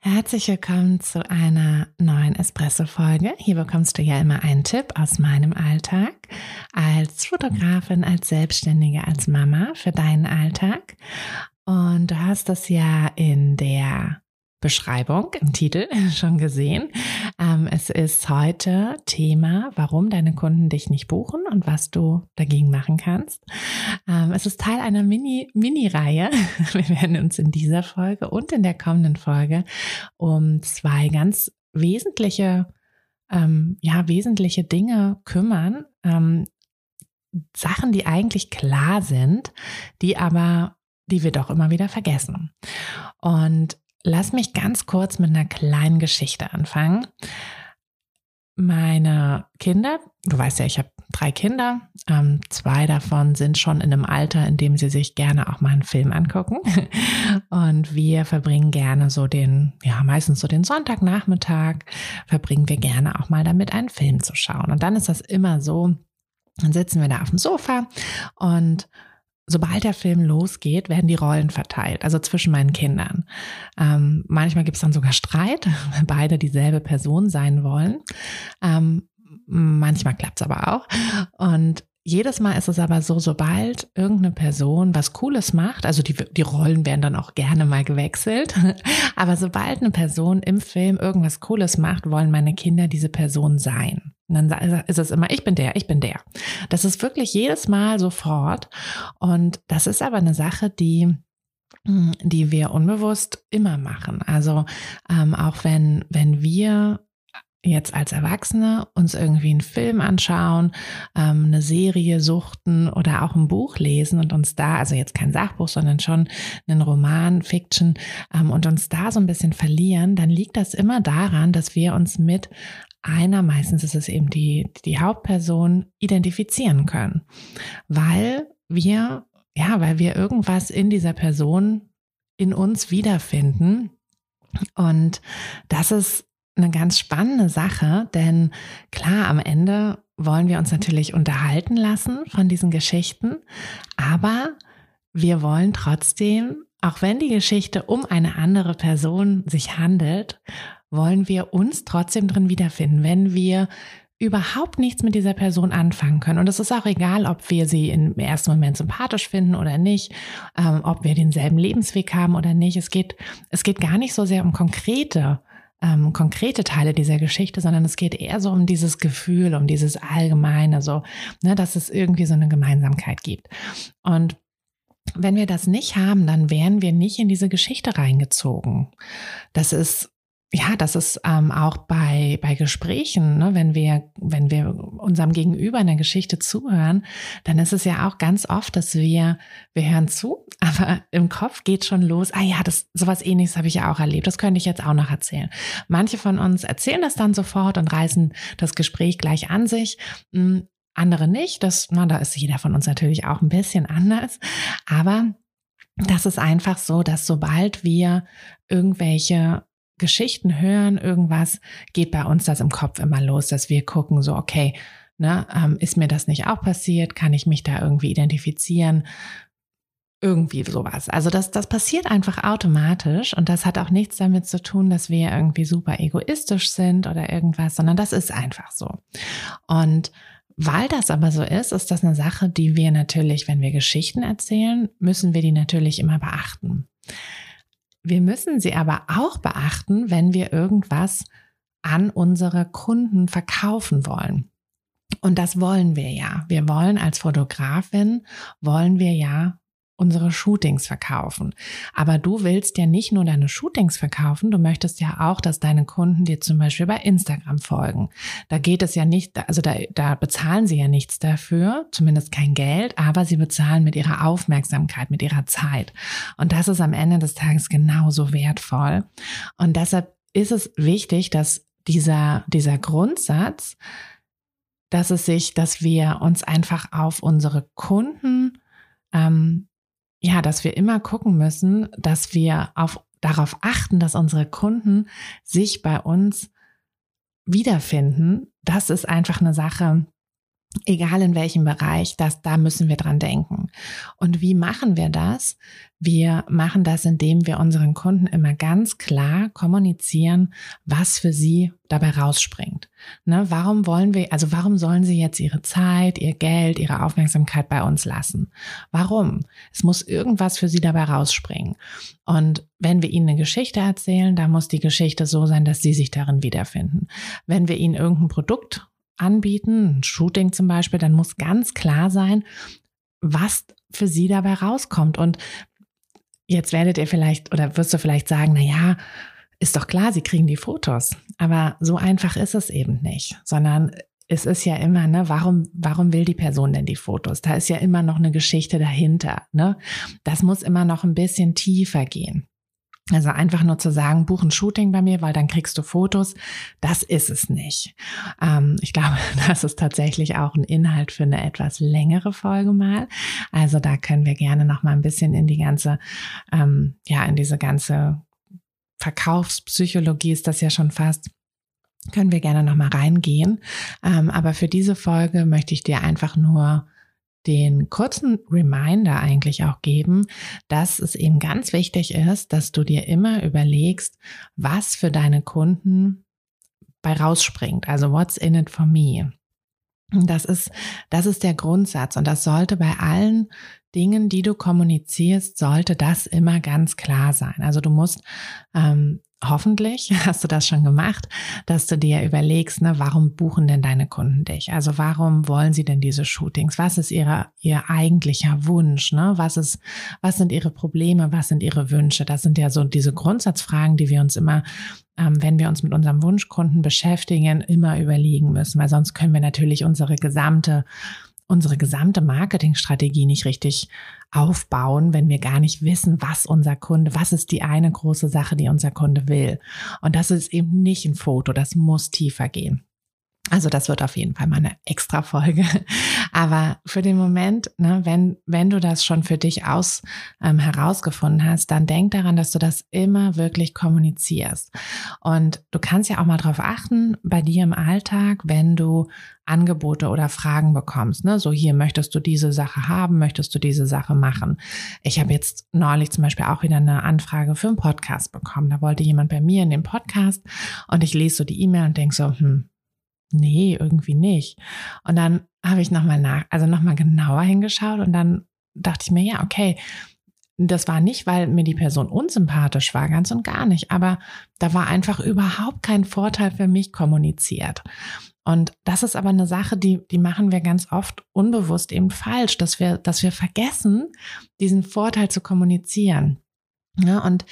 Herzlich willkommen zu einer neuen Espresso-Folge. Hier bekommst du ja immer einen Tipp aus meinem Alltag als Fotografin, als Selbstständige, als Mama für deinen Alltag. Und du hast das ja in der Beschreibung im Titel schon gesehen. Ähm, es ist heute Thema, warum deine Kunden dich nicht buchen und was du dagegen machen kannst. Ähm, es ist Teil einer Mini, Mini-Reihe. Wir werden uns in dieser Folge und in der kommenden Folge um zwei ganz wesentliche, ähm, ja, wesentliche Dinge kümmern. Sachen, die eigentlich klar sind, die aber die wir doch immer wieder vergessen. Und Lass mich ganz kurz mit einer kleinen Geschichte anfangen. Meine Kinder, du weißt ja, ich habe drei Kinder. Ähm, zwei davon sind schon in einem Alter, in dem sie sich gerne auch mal einen Film angucken. Und wir verbringen gerne so den, ja, meistens so den Sonntagnachmittag, verbringen wir gerne auch mal damit, einen Film zu schauen. Und dann ist das immer so, dann sitzen wir da auf dem Sofa und sobald der Film losgeht, werden die Rollen verteilt, also zwischen meinen Kindern. Ähm, manchmal gibt es dann sogar Streit, weil beide dieselbe Person sein wollen. Ähm, manchmal klappt es aber auch. Und jedes Mal ist es aber so, sobald irgendeine Person was Cooles macht, also die, die Rollen werden dann auch gerne mal gewechselt, aber sobald eine Person im Film irgendwas Cooles macht, wollen meine Kinder diese Person sein. Und dann ist es immer, ich bin der, ich bin der. Das ist wirklich jedes Mal sofort. Und das ist aber eine Sache, die hm, die wir unbewusst immer machen. Also ähm, auch wenn, wenn wir jetzt als Erwachsene uns irgendwie einen Film anschauen, ähm, eine Serie suchten oder auch ein Buch lesen und uns da, also jetzt kein Sachbuch, sondern schon einen Roman, Fiction ähm, und uns da so ein bisschen verlieren, dann liegt das immer daran, dass wir uns mit einer, meistens ist es eben die, die Hauptperson, identifizieren können. Weil wir, ja, weil wir irgendwas in dieser Person in uns wiederfinden. Und das ist eine ganz spannende Sache, denn klar, am Ende wollen wir uns natürlich unterhalten lassen von diesen Geschichten, aber wir wollen trotzdem, auch wenn die Geschichte um eine andere Person sich handelt, wollen wir uns trotzdem drin wiederfinden, wenn wir überhaupt nichts mit dieser Person anfangen können. Und es ist auch egal, ob wir sie im ersten Moment sympathisch finden oder nicht, ähm, ob wir denselben Lebensweg haben oder nicht. Es geht, es geht gar nicht so sehr um konkrete, ähm, konkrete Teile dieser Geschichte, sondern es geht eher so um dieses Gefühl, um dieses Allgemeine, so, ne, dass es irgendwie so eine Gemeinsamkeit gibt. Und wenn wir das nicht haben, dann wären wir nicht in diese Geschichte reingezogen. Das ist ja, das ist ähm, auch bei, bei Gesprächen, ne, wenn wir, wenn wir unserem Gegenüber in der Geschichte zuhören, dann ist es ja auch ganz oft, dass wir, wir hören zu, aber im Kopf geht schon los, ah ja, das, sowas ähnliches habe ich ja auch erlebt, das könnte ich jetzt auch noch erzählen. Manche von uns erzählen das dann sofort und reißen das Gespräch gleich an sich. Hm, andere nicht, das, na, da ist jeder von uns natürlich auch ein bisschen anders, aber das ist einfach so, dass sobald wir irgendwelche Geschichten hören, irgendwas, geht bei uns das im Kopf immer los, dass wir gucken, so, okay, ne, ähm, ist mir das nicht auch passiert? Kann ich mich da irgendwie identifizieren? Irgendwie sowas. Also das, das passiert einfach automatisch und das hat auch nichts damit zu tun, dass wir irgendwie super egoistisch sind oder irgendwas, sondern das ist einfach so. Und weil das aber so ist, ist das eine Sache, die wir natürlich, wenn wir Geschichten erzählen, müssen wir die natürlich immer beachten. Wir müssen sie aber auch beachten, wenn wir irgendwas an unsere Kunden verkaufen wollen. Und das wollen wir ja. Wir wollen als Fotografin, wollen wir ja unsere Shootings verkaufen. Aber du willst ja nicht nur deine Shootings verkaufen, du möchtest ja auch, dass deine Kunden dir zum Beispiel bei Instagram folgen. Da geht es ja nicht, also da, da bezahlen sie ja nichts dafür, zumindest kein Geld, aber sie bezahlen mit ihrer Aufmerksamkeit, mit ihrer Zeit. Und das ist am Ende des Tages genauso wertvoll. Und deshalb ist es wichtig, dass dieser, dieser Grundsatz, dass es sich, dass wir uns einfach auf unsere Kunden ähm, ja, dass wir immer gucken müssen, dass wir auf, darauf achten, dass unsere Kunden sich bei uns wiederfinden. Das ist einfach eine Sache, egal in welchem Bereich, das, da müssen wir dran denken. Und wie machen wir das? Wir machen das, indem wir unseren Kunden immer ganz klar kommunizieren, was für sie dabei rausspringt. Ne, warum wollen wir, also warum sollen sie jetzt ihre Zeit, ihr Geld, ihre Aufmerksamkeit bei uns lassen? Warum? Es muss irgendwas für sie dabei rausspringen. Und wenn wir ihnen eine Geschichte erzählen, dann muss die Geschichte so sein, dass sie sich darin wiederfinden. Wenn wir ihnen irgendein Produkt anbieten, ein Shooting zum Beispiel, dann muss ganz klar sein, was für sie dabei rauskommt. Und jetzt werdet ihr vielleicht oder wirst du vielleicht sagen, na ja, ist doch klar, sie kriegen die Fotos. Aber so einfach ist es eben nicht, sondern es ist ja immer, ne, warum, warum will die Person denn die Fotos? Da ist ja immer noch eine Geschichte dahinter, ne? Das muss immer noch ein bisschen tiefer gehen. Also einfach nur zu sagen, buch ein Shooting bei mir, weil dann kriegst du Fotos, das ist es nicht. Ähm, ich glaube, das ist tatsächlich auch ein Inhalt für eine etwas längere Folge mal. Also da können wir gerne noch mal ein bisschen in die ganze, ähm, ja, in diese ganze Verkaufspsychologie ist das ja schon fast können wir gerne noch mal reingehen. Ähm, aber für diese Folge möchte ich dir einfach nur den kurzen Reminder eigentlich auch geben, dass es eben ganz wichtig ist, dass du dir immer überlegst, was für deine Kunden bei rausspringt. Also what's in it for me? Das ist, das ist der Grundsatz und das sollte bei allen Dingen, die du kommunizierst, sollte das immer ganz klar sein. Also du musst ähm, hoffentlich hast du das schon gemacht, dass du dir überlegst, ne, warum buchen denn deine Kunden dich? Also warum wollen sie denn diese Shootings? Was ist ihre, ihr eigentlicher Wunsch? Ne? Was ist, was sind ihre Probleme? Was sind ihre Wünsche? Das sind ja so diese Grundsatzfragen, die wir uns immer, ähm, wenn wir uns mit unserem Wunschkunden beschäftigen, immer überlegen müssen, weil sonst können wir natürlich unsere gesamte unsere gesamte Marketingstrategie nicht richtig aufbauen, wenn wir gar nicht wissen, was unser Kunde, was ist die eine große Sache, die unser Kunde will. Und das ist eben nicht ein Foto, das muss tiefer gehen. Also das wird auf jeden Fall mal eine extra Folge. Aber für den Moment, ne, wenn, wenn du das schon für dich aus ähm, herausgefunden hast, dann denk daran, dass du das immer wirklich kommunizierst. Und du kannst ja auch mal darauf achten, bei dir im Alltag, wenn du Angebote oder Fragen bekommst. Ne? So hier möchtest du diese Sache haben, möchtest du diese Sache machen. Ich habe jetzt neulich zum Beispiel auch wieder eine Anfrage für einen Podcast bekommen. Da wollte jemand bei mir in den Podcast und ich lese so die E-Mail und denk so, hm, nee, irgendwie nicht. Und dann habe ich nochmal nach, also nochmal genauer hingeschaut und dann dachte ich mir, ja, okay, das war nicht, weil mir die Person unsympathisch war, ganz und gar nicht, aber da war einfach überhaupt kein Vorteil für mich kommuniziert. Und das ist aber eine Sache, die, die machen wir ganz oft unbewusst eben falsch, dass wir, dass wir vergessen, diesen Vorteil zu kommunizieren. Ja, und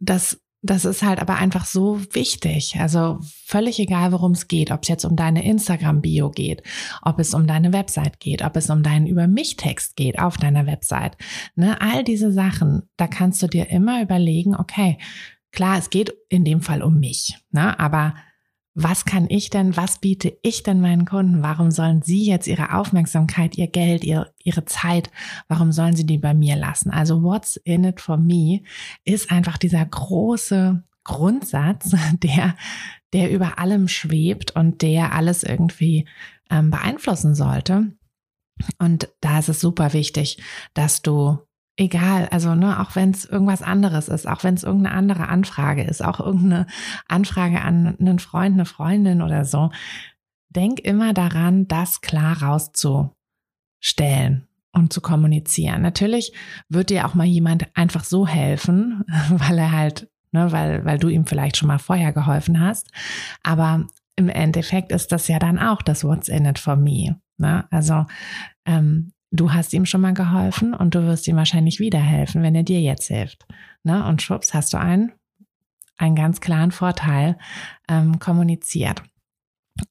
das das ist halt aber einfach so wichtig. Also völlig egal, worum es geht, ob es jetzt um deine Instagram-Bio geht, ob es um deine Website geht, ob es um deinen Über mich-Text geht auf deiner Website. Ne, all diese Sachen, da kannst du dir immer überlegen, okay, klar, es geht in dem Fall um mich, ne, aber was kann ich denn, was biete ich denn meinen Kunden? Warum sollen sie jetzt ihre Aufmerksamkeit, ihr Geld, ihr, ihre Zeit, warum sollen sie die bei mir lassen? Also what's in it for me ist einfach dieser große Grundsatz, der, der über allem schwebt und der alles irgendwie ähm, beeinflussen sollte. Und da ist es super wichtig, dass du egal, also ne, auch wenn es irgendwas anderes ist, auch wenn es irgendeine andere Anfrage ist, auch irgendeine Anfrage an einen Freund, eine Freundin oder so, denk immer daran, das klar rauszustellen und zu kommunizieren. Natürlich wird dir auch mal jemand einfach so helfen, weil er halt, ne, weil, weil du ihm vielleicht schon mal vorher geholfen hast. Aber im Endeffekt ist das ja dann auch das What's in it for me. Ne? Also ähm, du hast ihm schon mal geholfen und du wirst ihm wahrscheinlich wieder helfen, wenn er dir jetzt hilft. Ne? Und schwupps, hast du einen, einen ganz klaren Vorteil ähm, kommuniziert.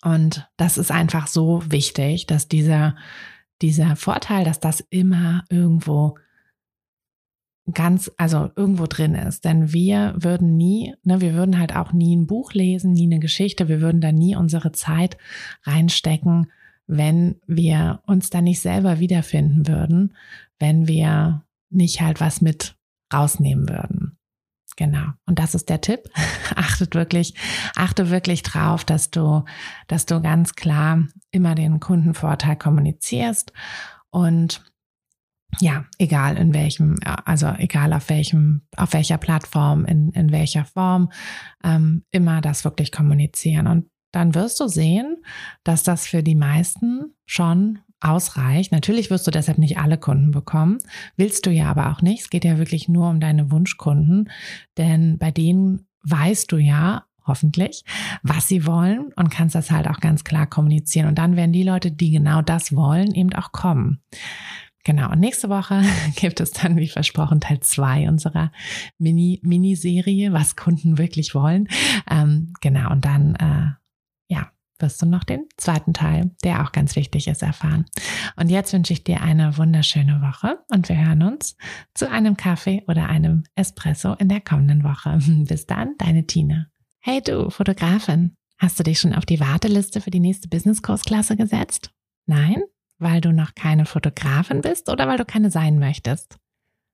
Und das ist einfach so wichtig, dass dieser, dieser Vorteil, dass das immer irgendwo ganz, also irgendwo drin ist. Denn wir würden nie, ne, wir würden halt auch nie ein Buch lesen, nie eine Geschichte, wir würden da nie unsere Zeit reinstecken, wenn wir uns da nicht selber wiederfinden würden, wenn wir nicht halt was mit rausnehmen würden. Genau. Und das ist der Tipp. Achtet wirklich, achte wirklich drauf, dass du, dass du ganz klar immer den Kundenvorteil kommunizierst und ja, egal in welchem, also egal auf welchem, auf welcher Plattform, in, in welcher Form, ähm, immer das wirklich kommunizieren. Und dann wirst du sehen, dass das für die meisten schon ausreicht. Natürlich wirst du deshalb nicht alle Kunden bekommen, willst du ja aber auch nicht. Es geht ja wirklich nur um deine Wunschkunden, denn bei denen weißt du ja, hoffentlich, was sie wollen und kannst das halt auch ganz klar kommunizieren. Und dann werden die Leute, die genau das wollen, eben auch kommen. Genau, und nächste Woche gibt es dann, wie versprochen, Teil zwei unserer Mini, Miniserie, was Kunden wirklich wollen. Ähm, genau, und dann, äh, ja, wirst du noch den zweiten Teil, der auch ganz wichtig ist, erfahren. Und jetzt wünsche ich dir eine wunderschöne Woche und wir hören uns zu einem Kaffee oder einem Espresso in der kommenden Woche. Bis dann, deine Tina. Hey du, Fotografin, hast du dich schon auf die Warteliste für die nächste Business-Kursklasse gesetzt? Nein? weil du noch keine Fotografin bist oder weil du keine sein möchtest?